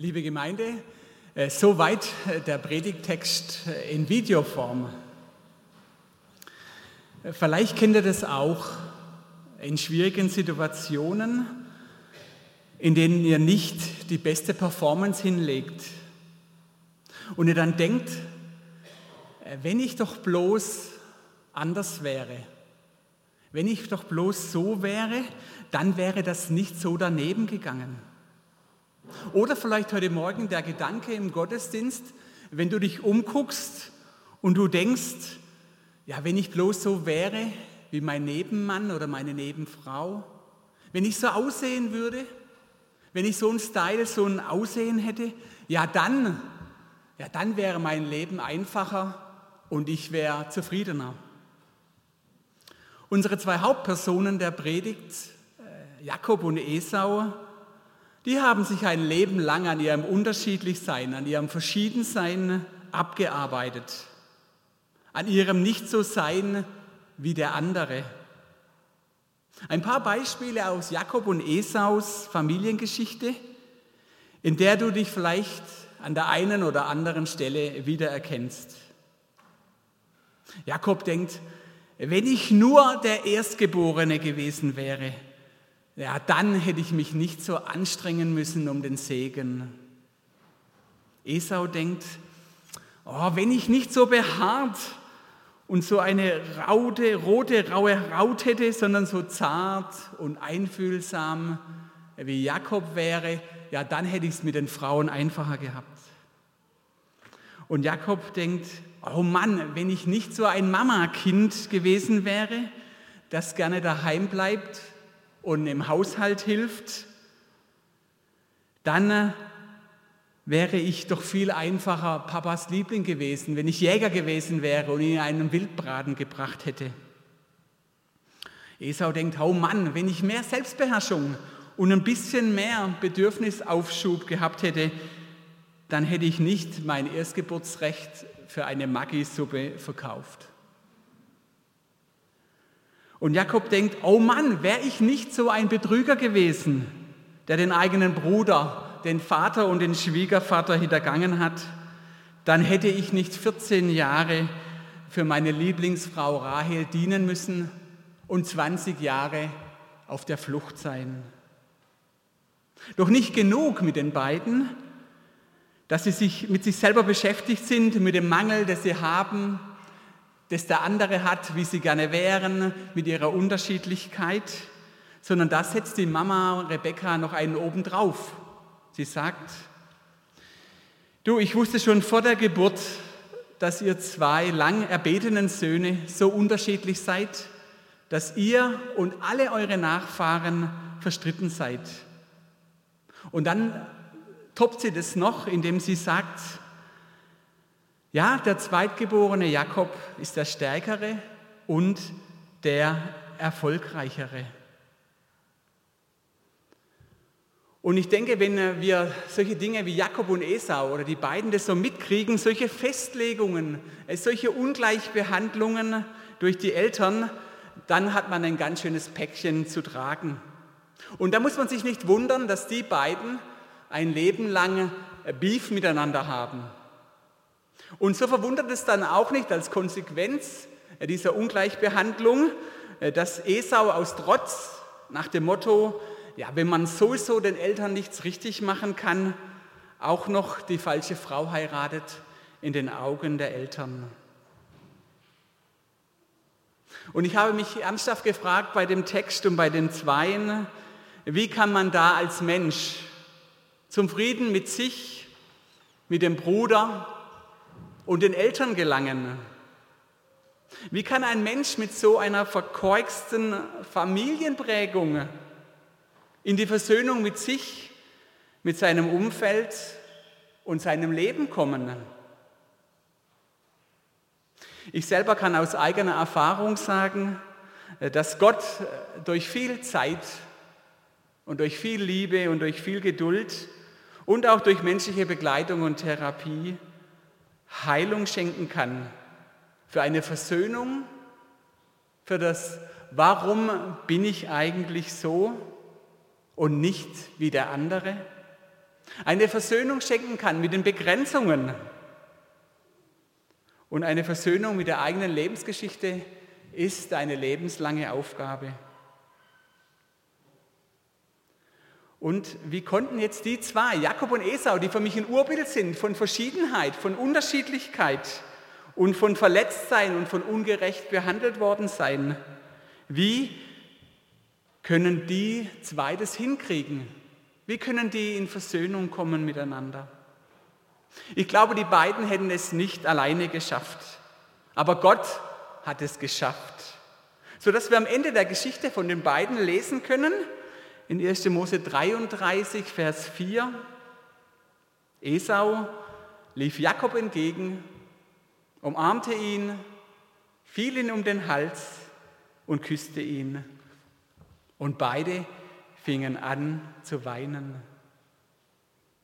Liebe Gemeinde, äh, soweit äh, der Predigtext äh, in Videoform. Vielleicht kennt ihr das auch in schwierigen Situationen, in denen ihr nicht die beste Performance hinlegt und ihr dann denkt, wenn ich doch bloß anders wäre, wenn ich doch bloß so wäre, dann wäre das nicht so daneben gegangen. Oder vielleicht heute Morgen der Gedanke im Gottesdienst, wenn du dich umguckst und du denkst, ja, wenn ich bloß so wäre wie mein Nebenmann oder meine Nebenfrau, wenn ich so aussehen würde, wenn ich so einen Style, so ein Aussehen hätte, ja dann, ja dann wäre mein Leben einfacher und ich wäre zufriedener. Unsere zwei Hauptpersonen der Predigt, äh, Jakob und Esau, die haben sich ein Leben lang an ihrem Unterschiedlichsein, an ihrem Verschiedensein abgearbeitet, an ihrem Nicht-so-Sein wie der andere. Ein paar Beispiele aus Jakob und Esaus Familiengeschichte, in der du dich vielleicht an der einen oder anderen Stelle wiedererkennst. Jakob denkt, wenn ich nur der Erstgeborene gewesen wäre, ja, dann hätte ich mich nicht so anstrengen müssen um den Segen. Esau denkt, oh, wenn ich nicht so behaart und so eine raute, rote, raue Haut hätte, sondern so zart und einfühlsam wie Jakob wäre, ja, dann hätte ich es mit den Frauen einfacher gehabt. Und Jakob denkt, oh Mann, wenn ich nicht so ein Mama-Kind gewesen wäre, das gerne daheim bleibt und im Haushalt hilft, dann äh, wäre ich doch viel einfacher Papas Liebling gewesen, wenn ich Jäger gewesen wäre und ihn einen Wildbraten gebracht hätte. Esau denkt, oh Mann, wenn ich mehr Selbstbeherrschung und ein bisschen mehr Bedürfnisaufschub gehabt hätte, dann hätte ich nicht mein Erstgeburtsrecht für eine Maggi-Suppe verkauft. Und Jakob denkt, oh Mann, wäre ich nicht so ein Betrüger gewesen, der den eigenen Bruder, den Vater und den Schwiegervater hintergangen hat, dann hätte ich nicht 14 Jahre für meine Lieblingsfrau Rahel dienen müssen und 20 Jahre auf der Flucht sein. Doch nicht genug mit den beiden, dass sie sich mit sich selber beschäftigt sind, mit dem Mangel, den sie haben, das der andere hat, wie sie gerne wären, mit ihrer Unterschiedlichkeit, sondern da setzt die Mama Rebecca noch einen oben drauf. Sie sagt, du, ich wusste schon vor der Geburt, dass ihr zwei lang erbetenen Söhne so unterschiedlich seid, dass ihr und alle eure Nachfahren verstritten seid. Und dann toppt sie das noch, indem sie sagt, ja, der zweitgeborene Jakob ist der stärkere und der erfolgreichere. Und ich denke, wenn wir solche Dinge wie Jakob und Esau oder die beiden das so mitkriegen, solche Festlegungen, äh, solche Ungleichbehandlungen durch die Eltern, dann hat man ein ganz schönes Päckchen zu tragen. Und da muss man sich nicht wundern, dass die beiden ein Leben lang Beef miteinander haben. Und so verwundert es dann auch nicht als Konsequenz dieser Ungleichbehandlung, äh, dass Esau aus Trotz nach dem Motto, ja, wenn man sowieso den Eltern nichts richtig machen kann, auch noch die falsche Frau heiratet in den Augen der Eltern. Und ich habe mich ernsthaft gefragt bei dem Text und bei den Zweien, wie kann man da als Mensch zum Frieden mit sich, mit dem Bruder und den Eltern gelangen. Wie kann ein Mensch mit so einer verkorksten Familienprägung in die Versöhnung mit sich, mit seinem Umfeld und seinem Leben kommen? Ich selber kann aus eigener Erfahrung sagen, dass Gott durch viel Zeit und durch viel Liebe und durch viel Geduld und auch durch menschliche Begleitung und Therapie Heilung schenken kann, für eine Versöhnung, für das Warum bin ich eigentlich so und nicht wie der andere? eine Versöhnung schenken kann mit den Begrenzungen und eine Versöhnung mit der eigenen Lebensgeschichte ist eine lebenslange Aufgabe. Und wie konnten jetzt die zwei, Jakob und Esau, die für mich ein Urbild sind von Verschiedenheit, von Unterschiedlichkeit und von Verletztsein und von ungerecht behandelt worden sein, wie können die zwei das hinkriegen? Wie können die in Versöhnung kommen miteinander? Ich glaube, die beiden hätten es nicht alleine geschafft. Aber Gott hat es geschafft. Sodass wir am Ende der Geschichte von den beiden lesen können, in 1. Mose 33, Vers 4, Esau lief Jakob entgegen, umarmte ihn, fiel ihn um den Hals und küsste ihn. Und beide fingen an zu weinen.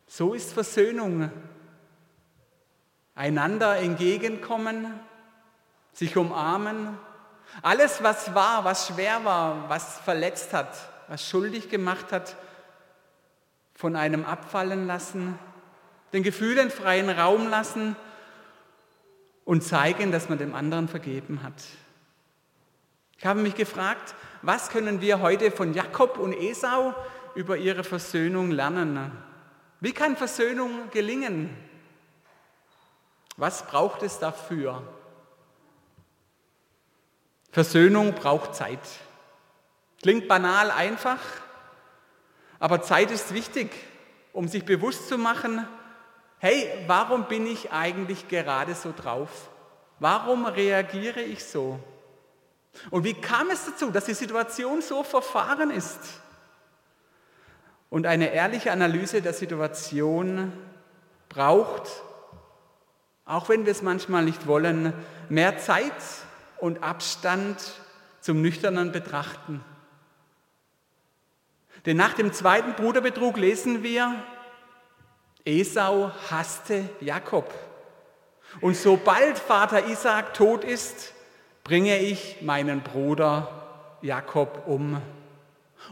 So ist Versöhnung einander entgegenkommen, sich umarmen. Alles, was war, was schwer war, was verletzt hat, was schuldig gemacht hat, von einem abfallen lassen, den Gefühlen freien Raum lassen und zeigen, dass man dem anderen vergeben hat. Ich habe mich gefragt, was können wir heute von Jakob und Esau über ihre Versöhnung lernen? Wie kann Versöhnung gelingen? Was braucht es dafür? Versöhnung braucht Zeit. Klingt banal einfach, aber Zeit ist wichtig, um sich bewusst zu machen, hey, warum bin ich eigentlich gerade so drauf? Warum reagiere ich so? Und wie kam es dazu, dass die Situation so verfahren ist? Und eine ehrliche Analyse der Situation braucht auch wenn wir es manchmal nicht wollen, mehr Zeit und Abstand zum nüchternen Betrachten. Denn nach dem zweiten Bruderbetrug lesen wir, Esau hasste Jakob. Und sobald Vater Isaac tot ist, bringe ich meinen Bruder Jakob um.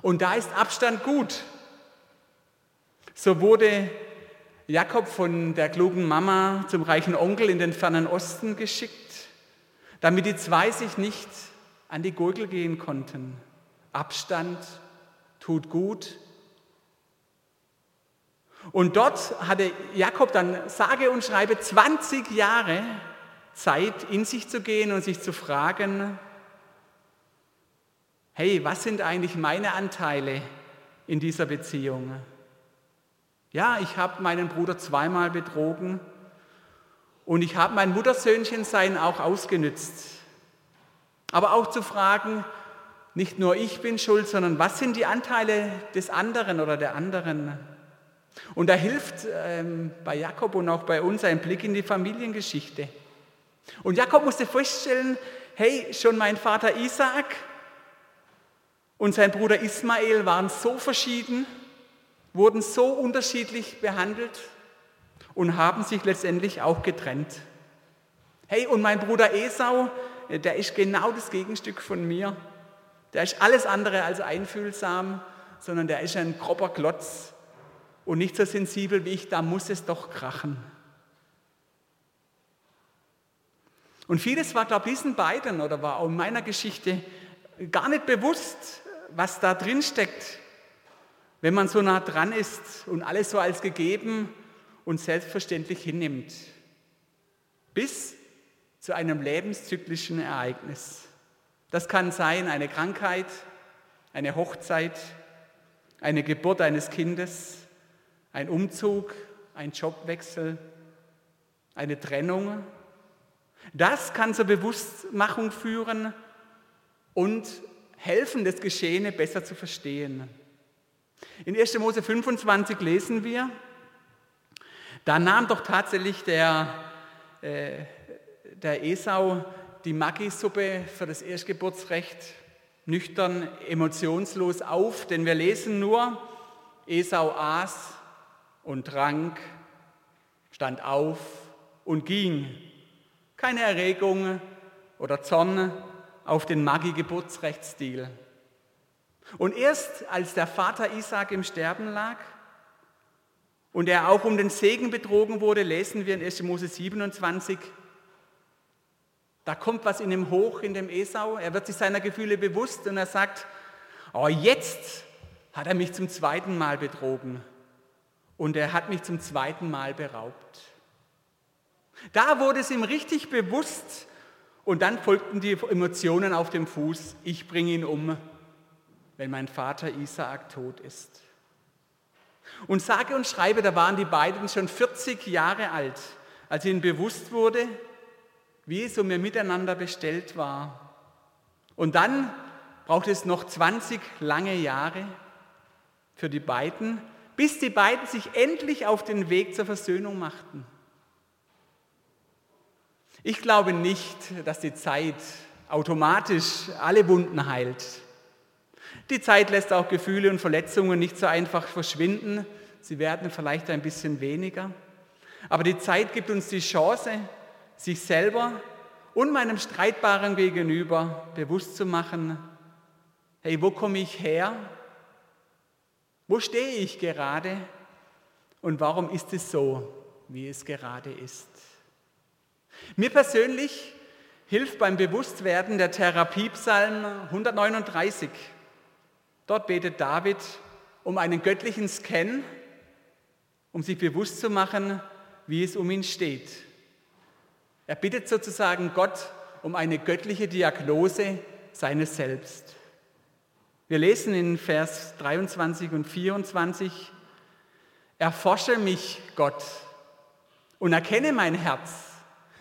Und da ist Abstand gut. So wurde Jakob von der klugen Mama zum reichen Onkel in den fernen Osten geschickt, damit die zwei sich nicht an die Gurgel gehen konnten. Abstand tut gut. Und dort hatte Jakob dann sage und schreibe 20 Jahre Zeit, in sich zu gehen und sich zu fragen, hey, was sind eigentlich meine Anteile in dieser Beziehung? Ja, ich habe meinen Bruder zweimal betrogen und ich habe mein Muttersöhnchensein auch ausgenützt. Aber auch zu fragen, nicht nur ich bin schuld, sondern was sind die Anteile des anderen oder der anderen? Und da hilft ähm, bei Jakob und auch bei uns ein Blick in die Familiengeschichte. Und Jakob musste feststellen, hey, schon mein Vater Isaac und sein Bruder Ismael waren so verschieden, wurden so unterschiedlich behandelt und haben sich letztendlich auch getrennt. Hey, und mein Bruder Esau, der ist genau das Gegenstück von mir. Der ist alles andere als einfühlsam, sondern der ist ein grober Klotz und nicht so sensibel wie ich, da muss es doch krachen. Und vieles war, glaube ich, diesen beiden oder war auch in meiner Geschichte gar nicht bewusst, was da drin steckt, wenn man so nah dran ist und alles so als gegeben und selbstverständlich hinnimmt, bis zu einem lebenszyklischen Ereignis. Das kann sein eine Krankheit, eine Hochzeit, eine Geburt eines Kindes, ein Umzug, ein Jobwechsel, eine Trennung. Das kann zur Bewusstmachung führen und helfen, das Geschehene besser zu verstehen. In 1. Mose 25 lesen wir, da nahm doch tatsächlich der, äh, der Esau die Maggi-Suppe für das Erstgeburtsrecht nüchtern, emotionslos auf, denn wir lesen nur, Esau aß und trank, stand auf und ging. Keine Erregung oder Zorn auf den Maggi-Geburtsrechtsstil. Und erst als der Vater Isaac im Sterben lag, und er auch um den Segen betrogen wurde, lesen wir in 1. Mose 27. Da kommt was in ihm hoch, in dem Esau. Er wird sich seiner Gefühle bewusst und er sagt, oh, jetzt hat er mich zum zweiten Mal betrogen und er hat mich zum zweiten Mal beraubt. Da wurde es ihm richtig bewusst und dann folgten die Emotionen auf dem Fuß, ich bringe ihn um, wenn mein Vater Isaak tot ist. Und sage und schreibe, da waren die beiden schon 40 Jahre alt, als ihnen bewusst wurde, wie es um ihr Miteinander bestellt war. Und dann braucht es noch 20 lange Jahre für die beiden, bis die beiden sich endlich auf den Weg zur Versöhnung machten. Ich glaube nicht, dass die Zeit automatisch alle Wunden heilt. Die Zeit lässt auch Gefühle und Verletzungen nicht so einfach verschwinden. Sie werden vielleicht ein bisschen weniger. Aber die Zeit gibt uns die Chance, sich selber und meinem streitbaren Gegenüber bewusst zu machen, hey, wo komme ich her? Wo stehe ich gerade? Und warum ist es so, wie es gerade ist? Mir persönlich hilft beim Bewusstwerden der Therapiepsalm 139. Dort betet David um einen göttlichen Scan, um sich bewusst zu machen, wie es um ihn steht. Er bittet sozusagen Gott um eine göttliche Diagnose seines Selbst. Wir lesen in Vers 23 und 24, Erforsche mich, Gott, und erkenne mein Herz,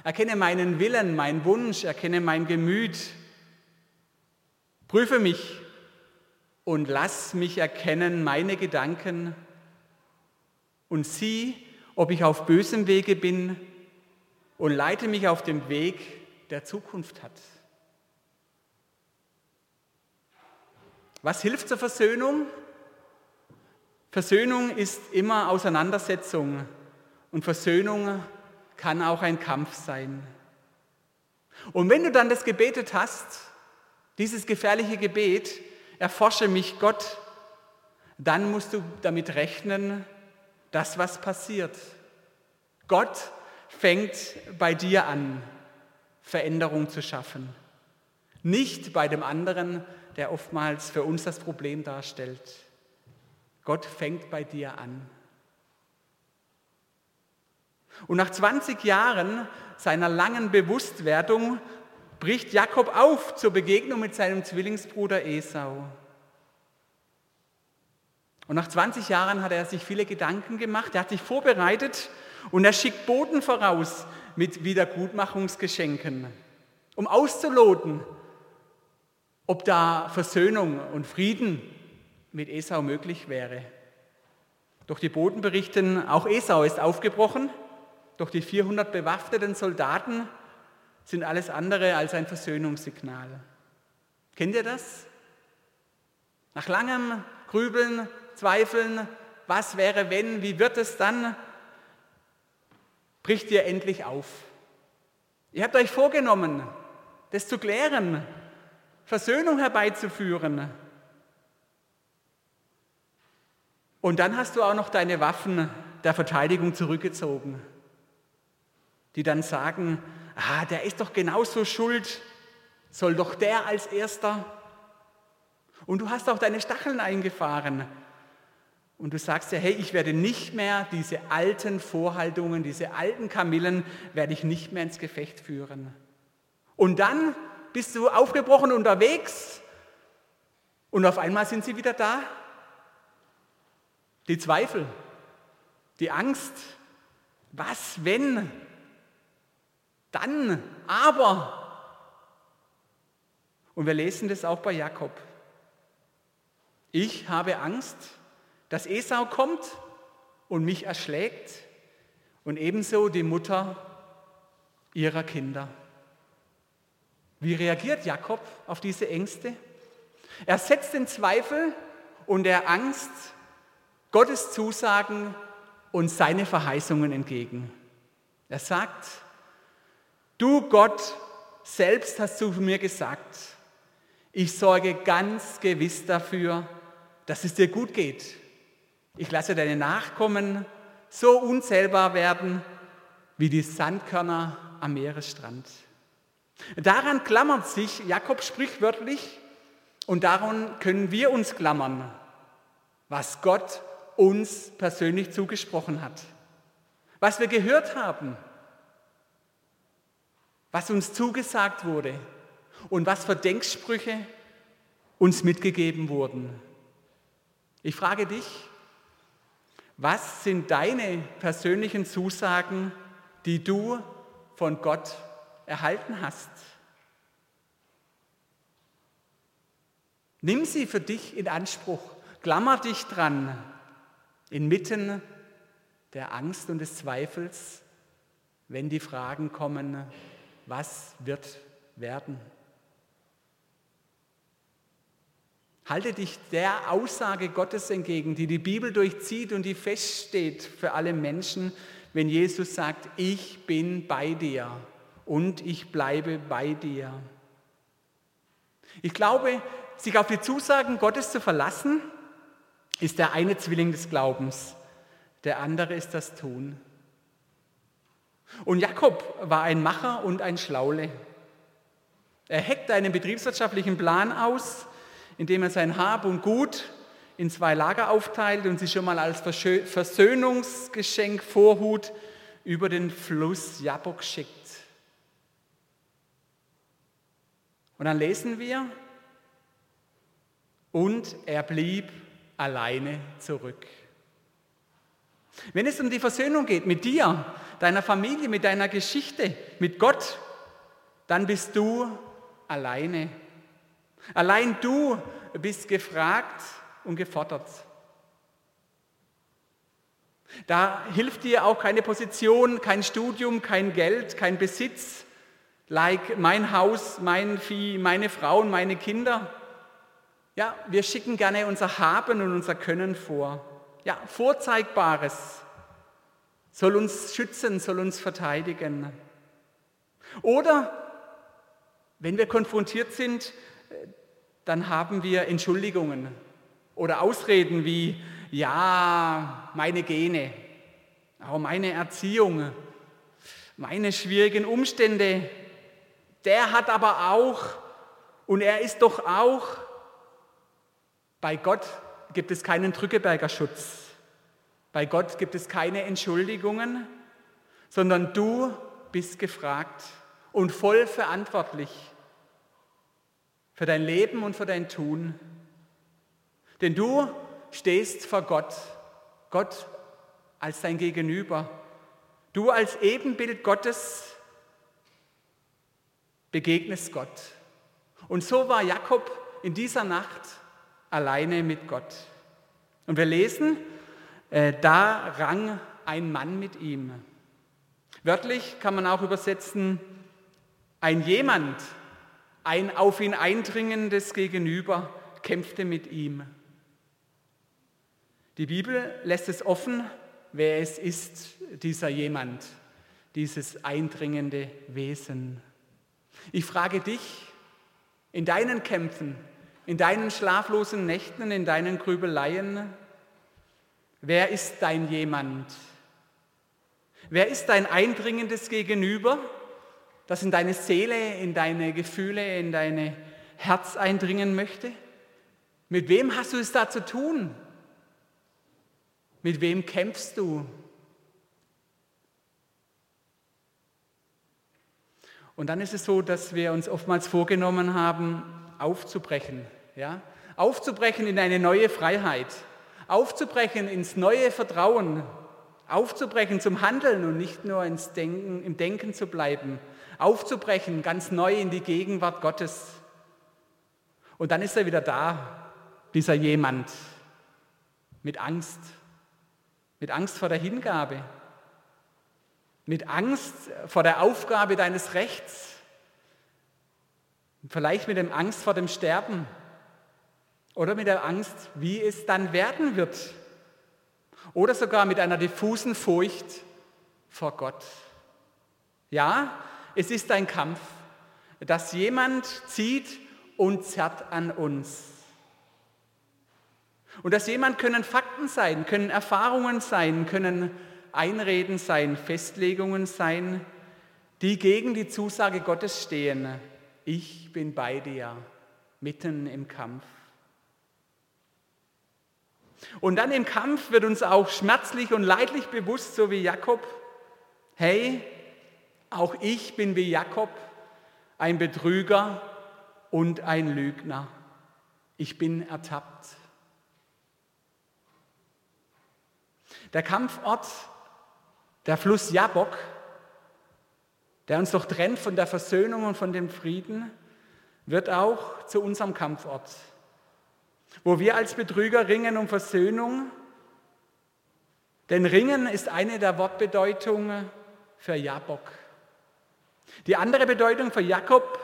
erkenne meinen Willen, meinen Wunsch, erkenne mein Gemüt. Prüfe mich und lass mich erkennen meine Gedanken und sieh, ob ich auf bösem Wege bin und leite mich auf dem Weg, der Zukunft hat. Was hilft zur Versöhnung? Versöhnung ist immer Auseinandersetzung und Versöhnung kann auch ein Kampf sein. Und wenn du dann das gebetet hast, dieses gefährliche Gebet, erforsche mich Gott, dann musst du damit rechnen, dass was passiert. Gott fängt bei dir an, Veränderung zu schaffen. Nicht bei dem anderen, der oftmals für uns das Problem darstellt. Gott fängt bei dir an. Und nach 20 Jahren seiner langen Bewusstwerdung bricht Jakob auf zur Begegnung mit seinem Zwillingsbruder Esau. Und nach 20 Jahren hat er sich viele Gedanken gemacht, er hat sich vorbereitet und er schickt Boten voraus mit Wiedergutmachungsgeschenken, um auszuloten, ob da Versöhnung und Frieden mit Esau möglich wäre. Doch die Boten berichten, auch Esau ist aufgebrochen, doch die 400 bewaffneten Soldaten sind alles andere als ein Versöhnungssignal. Kennt ihr das? Nach langem Grübeln, Zweifeln, was wäre wenn, wie wird es dann, bricht ihr endlich auf. Ihr habt euch vorgenommen, das zu klären, Versöhnung herbeizuführen. Und dann hast du auch noch deine Waffen der Verteidigung zurückgezogen, die dann sagen, ah, der ist doch genauso schuld, soll doch der als erster. Und du hast auch deine Stacheln eingefahren, und du sagst ja, hey, ich werde nicht mehr diese alten Vorhaltungen, diese alten Kamillen, werde ich nicht mehr ins Gefecht führen. Und dann bist du aufgebrochen unterwegs und auf einmal sind sie wieder da. Die Zweifel, die Angst, was wenn, dann, aber. Und wir lesen das auch bei Jakob. Ich habe Angst, dass Esau kommt und mich erschlägt und ebenso die Mutter ihrer Kinder. Wie reagiert Jakob auf diese Ängste? Er setzt den Zweifel und der Angst Gottes Zusagen und seine Verheißungen entgegen. Er sagt, du Gott selbst hast zu mir gesagt, ich sorge ganz gewiss dafür, dass es dir gut geht ich lasse deine Nachkommen so unzählbar werden wie die Sandkörner am Meeresstrand. Daran klammert sich Jakob sprichwörtlich und daran können wir uns klammern, was Gott uns persönlich zugesprochen hat, was wir gehört haben, was uns zugesagt wurde und was für Denksprüche uns mitgegeben wurden. Ich frage dich, was sind deine persönlichen Zusagen, die du von Gott erhalten hast? Nimm sie für dich in Anspruch, klammer dich dran, inmitten der Angst und des Zweifels, wenn die Fragen kommen, was wird werden? Halte dich der Aussage Gottes entgegen, die die Bibel durchzieht und die feststeht für alle Menschen, wenn Jesus sagt, ich bin bei dir und ich bleibe bei dir. Ich glaube, sich auf die Zusagen Gottes zu verlassen, ist der eine Zwilling des Glaubens, der andere ist das Tun. Und Jakob war ein Macher und ein Schlaule. Er heckte einen betriebswirtschaftlichen Plan aus, indem er sein Hab und Gut in zwei Lager aufteilt und sie schon mal als Versöhnungsgeschenk Vorhut über den Fluss Jabok schickt. Und dann lesen wir, und er blieb alleine zurück. Wenn es um die Versöhnung geht mit dir, deiner Familie, mit deiner Geschichte, mit Gott, dann bist du alleine. Allein du bist gefragt und gefordert. Da hilft dir auch keine Position, kein Studium, kein Geld, kein Besitz, like mein Haus, mein Vieh, meine Frauen, meine Kinder. Ja, wir schicken gerne unser Haben und unser Können vor. Ja, Vorzeigbares soll uns schützen, soll uns verteidigen. Oder wenn wir konfrontiert sind, dann haben wir Entschuldigungen oder Ausreden wie, ja, meine Gene, auch meine Erziehung, meine schwierigen Umstände, der hat aber auch und er ist doch auch bei Gott gibt es keinen Drückeberger Schutz. Bei Gott gibt es keine Entschuldigungen, sondern du bist gefragt und voll verantwortlich für dein Leben und für dein Tun. Denn du stehst vor Gott, Gott als dein Gegenüber. Du als Ebenbild Gottes begegnest Gott. Und so war Jakob in dieser Nacht alleine mit Gott. Und wir lesen, äh, da rang ein Mann mit ihm. Wörtlich kann man auch übersetzen, ein jemand, ein auf ihn eindringendes Gegenüber kämpfte mit ihm. Die Bibel lässt es offen, wer es ist, dieser jemand, dieses eindringende Wesen. Ich frage dich, in deinen Kämpfen, in deinen schlaflosen Nächten, in deinen Grübeleien? Wer ist dein jemand? Wer ist dein eindringendes Gegenüber, das in deine Seele, in deine Gefühle, in dein Herz eindringen möchte? Mit wem hast du es da zu tun? Mit wem kämpfst du? Und dann ist es so, dass wir uns oftmals vorgenommen haben, aufzubrechen. Ja? Aufzubrechen in eine neue Freiheit. Aufzubrechen ins neue Vertrauen. Aufzubrechen zum Handeln und nicht nur ins Denken, im Denken zu bleiben. Aufzubrechen ganz neu in die Gegenwart Gottes. Und dann ist er wieder da, dieser jemand, mit Angst, mit Angst vor der Hingabe, mit Angst vor der Aufgabe deines Rechts, Vielleicht mit der Angst vor dem Sterben oder mit der Angst, wie es dann werden wird. Oder sogar mit einer diffusen Furcht vor Gott. Ja, es ist ein Kampf, dass jemand zieht und zerrt an uns. Und dass jemand können Fakten sein, können Erfahrungen sein, können Einreden sein, Festlegungen sein, die gegen die Zusage Gottes stehen. Ich bin bei dir, mitten im Kampf. Und dann im Kampf wird uns auch schmerzlich und leidlich bewusst, so wie Jakob, hey, auch ich bin wie Jakob ein Betrüger und ein Lügner. Ich bin ertappt. Der Kampfort, der Fluss Jabok, der uns doch trennt von der Versöhnung und von dem Frieden, wird auch zu unserem Kampfort, wo wir als Betrüger ringen um Versöhnung. Denn Ringen ist eine der Wortbedeutungen für Jabok. Die andere Bedeutung für Jakob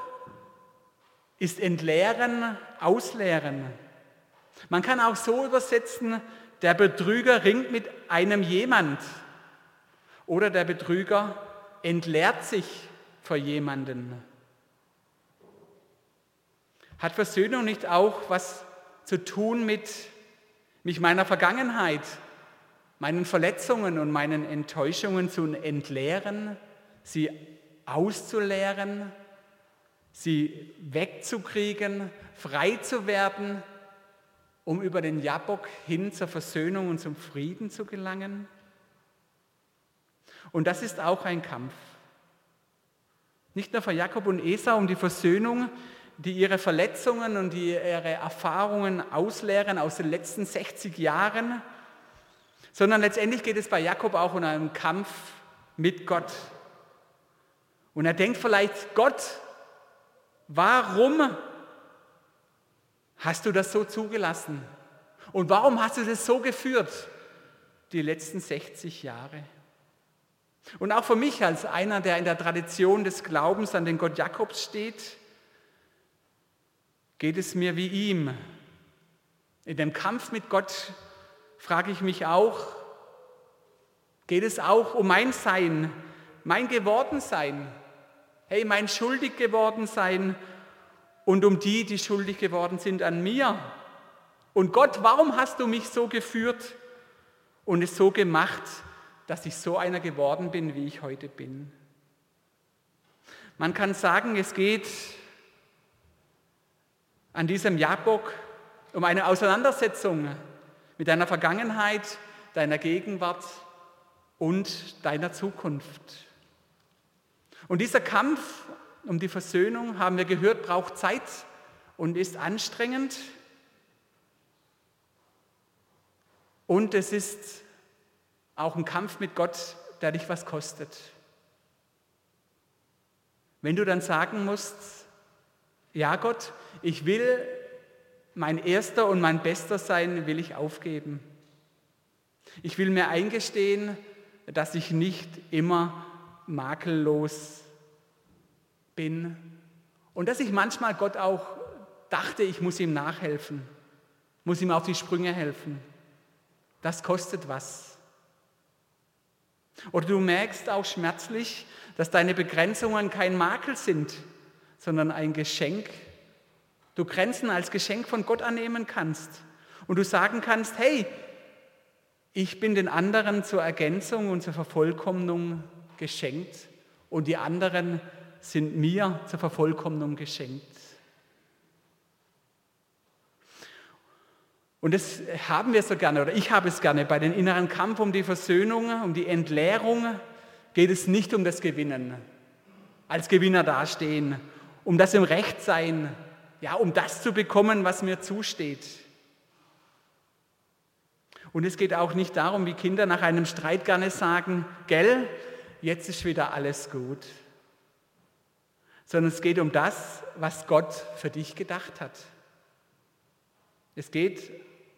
ist entleeren, ausleeren. Man kann auch so übersetzen, der Betrüger ringt mit einem jemand oder der Betrüger entleert sich vor jemanden. Hat Versöhnung nicht auch was zu tun mit mich meiner Vergangenheit, meinen Verletzungen und meinen Enttäuschungen zu entleeren, sie auszuleeren, sie wegzukriegen, frei zu werden, um über den Jabok hin zur Versöhnung und zum Frieden zu gelangen? Und das ist auch ein Kampf. Nicht nur für Jakob und Esau um die Versöhnung, die ihre Verletzungen und die ihre Erfahrungen ausleeren aus den letzten 60 Jahren, sondern letztendlich geht es bei Jakob auch um einen Kampf mit Gott. Und er denkt vielleicht, Gott, warum hast du das so zugelassen? Und warum hast du das so geführt, die letzten 60 Jahre? Und auch für mich als einer, der in der Tradition des Glaubens an den Gott Jakobs steht, geht es mir wie ihm. In dem Kampf mit Gott frage ich mich auch, geht es auch um mein Sein, mein Gewordensein, hey, mein schuldig geworden sein und um die, die schuldig geworden sind an mir. Und Gott, warum hast du mich so geführt und es so gemacht, dass ich so einer geworden bin, wie ich heute bin? Man kann sagen, es geht an diesem Jabok um eine Auseinandersetzung mit deiner Vergangenheit, deiner Gegenwart und deiner Zukunft. Und dieser Kampf um die Versöhnung, haben wir gehört, braucht Zeit und ist anstrengend. Und es ist auch ein Kampf mit Gott, der dich was kostet. Wenn du dann sagen musst, ja Gott, ich will mein erster und mein bester sein, will ich aufgeben. Ich will mir eingestehen, dass ich nicht immer makellos bin und dass ich manchmal Gott auch dachte, ich muss ihm nachhelfen, muss ihm auf die Sprünge helfen. Das kostet was. Oder du merkst auch schmerzlich, dass deine Begrenzungen kein Makel sind, sondern ein Geschenk. Du Grenzen als Geschenk von Gott annehmen kannst und du sagen kannst, hey, ich bin den anderen zur Ergänzung und zur Vervollkommnung geschenkt und die anderen sind mir zur Vervollkommnung geschenkt. Und das haben wir so gerne, oder ich habe es gerne. Bei den inneren Kampf um die Versöhnung, um die Entleerung geht es nicht um das Gewinnen, als Gewinner dastehen, um das im Recht sein, ja, um das zu bekommen, was mir zusteht. Und es geht auch nicht darum, wie Kinder nach einem Streit gerne sagen, gell, jetzt ist wieder alles gut. Sondern es geht um das, was Gott für dich gedacht hat. Es geht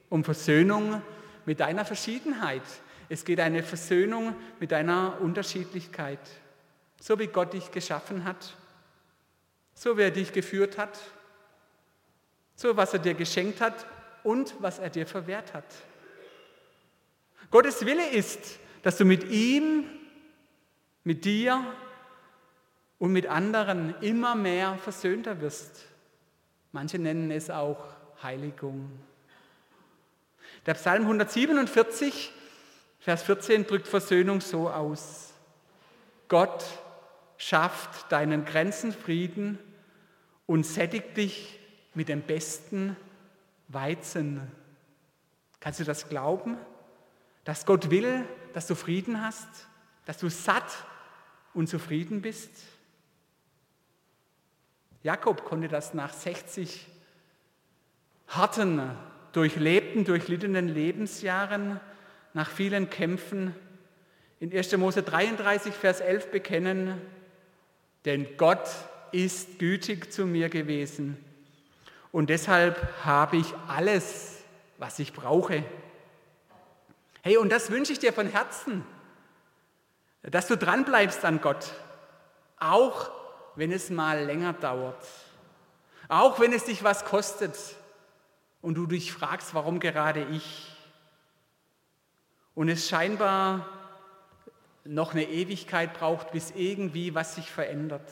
um Versöhnung mit deiner Verschiedenheit. Es geht eine Versöhnung mit deiner Unterschiedlichkeit. So wie Gott dich geschaffen hat, so wie er dich geführt hat, so was er dir geschenkt hat und was er dir verwehrt hat. Gottes Wille ist, dass du mit ihm mit dir und mit anderen immer mehr versöhnter wirst. Manche nennen es auch Heiligung. Der Psalm 147 Vers 14 drückt Versöhnung so aus. Gott schafft deinen Grenzen Frieden und sättigt dich mit dem besten Weizen. Kannst du das glauben? Dass Gott will, dass du Frieden hast, dass du satt und zufrieden bist? Jakob konnte das nach 60 harten, durchlebten, durchlittenen Lebensjahren, nach vielen Kämpfen in 1. Mose 33, Vers 11 bekennen, denn Gott ist gütig zu mir gewesen und deshalb habe ich alles, was ich brauche. Hey, und das wünsche ich dir von Herzen, dass du dranbleibst an Gott, auch wenn es mal länger dauert, auch wenn es dich was kostet und du dich fragst, warum gerade ich. Und es scheinbar noch eine Ewigkeit braucht, bis irgendwie was sich verändert.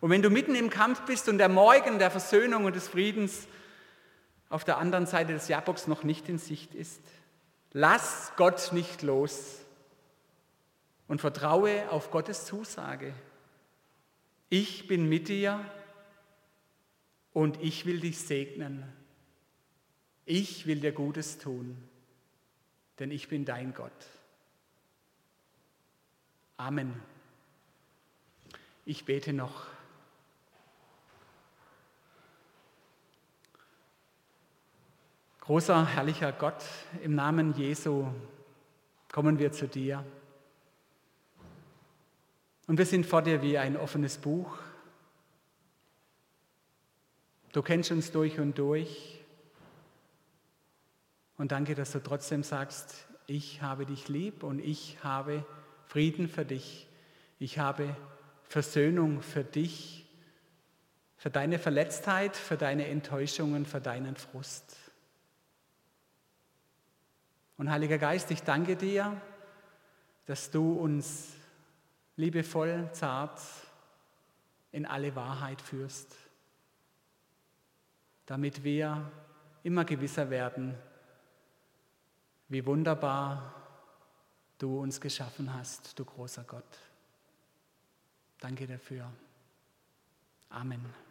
Und wenn du mitten im Kampf bist und der Morgen der Versöhnung und des Friedens auf der anderen Seite des Jaboks noch nicht in Sicht ist, lass Gott nicht los und vertraue auf Gottes Zusage. Ich bin mit dir und ich will dich segnen. Ich will dir Gutes tun, denn ich bin dein Gott. Amen. Ich bete noch. Großer, herrlicher Gott, im Namen Jesu kommen wir zu dir. Und wir sind vor dir wie ein offenes Buch. Du kennst uns durch und durch. Und danke, dass du trotzdem sagst, ich habe dich lieb und ich habe Frieden für dich. Ich habe Versöhnung für dich, für deine Verletztheit, für deine Enttäuschungen, für deinen Frust. Und Heiliger Geist, ich danke dir, dass du uns liebevoll, zart in alle Wahrheit führst, damit wir immer gewisser werden, wie wunderbar du uns geschaffen hast, du großer Gott. Danke dafür. Amen.